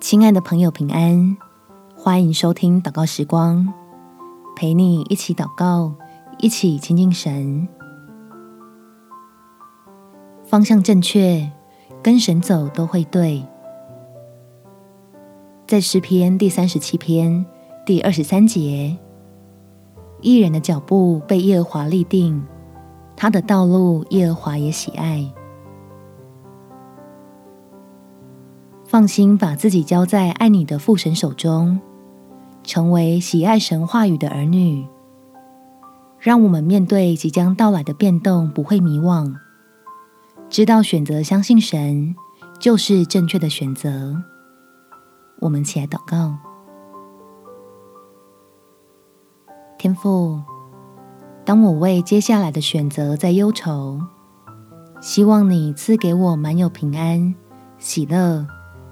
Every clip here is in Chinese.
亲爱的朋友，平安！欢迎收听祷告时光，陪你一起祷告，一起亲近神。方向正确，跟神走都会对。在诗篇第三十七篇第二十三节，义人的脚步被耶和华立定，他的道路耶和华也喜爱。放心把自己交在爱你的父神手中，成为喜爱神话语的儿女，让我们面对即将到来的变动不会迷惘，知道选择相信神就是正确的选择。我们起来祷告，天父，当我为接下来的选择在忧愁，希望你赐给我满有平安、喜乐。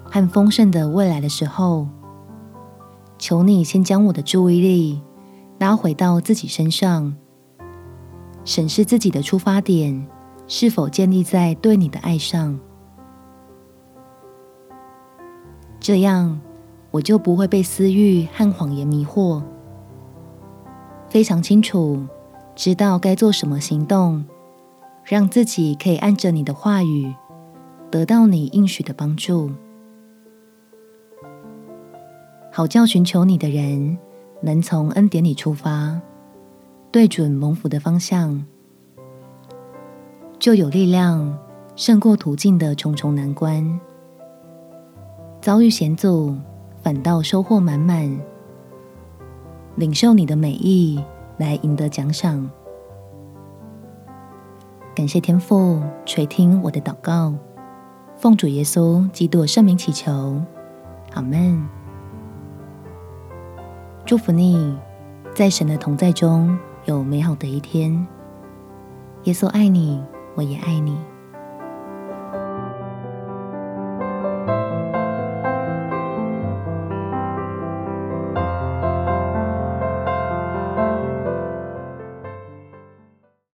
和丰盛的未来的时候，求你先将我的注意力拉回到自己身上，审视自己的出发点是否建立在对你的爱上，这样我就不会被私欲和谎言迷惑，非常清楚知道该做什么行动，让自己可以按着你的话语得到你应许的帮助。好叫寻求你的人能从恩典里出发，对准蒙福的方向，就有力量胜过途径的重重难关。遭遇险阻，反倒收获满满，领受你的美意来赢得奖赏。感谢天父垂听我的祷告，奉主耶稣基督圣名祈求，阿们。祝福你，在神的同在中有美好的一天。耶稣爱你，我也爱你。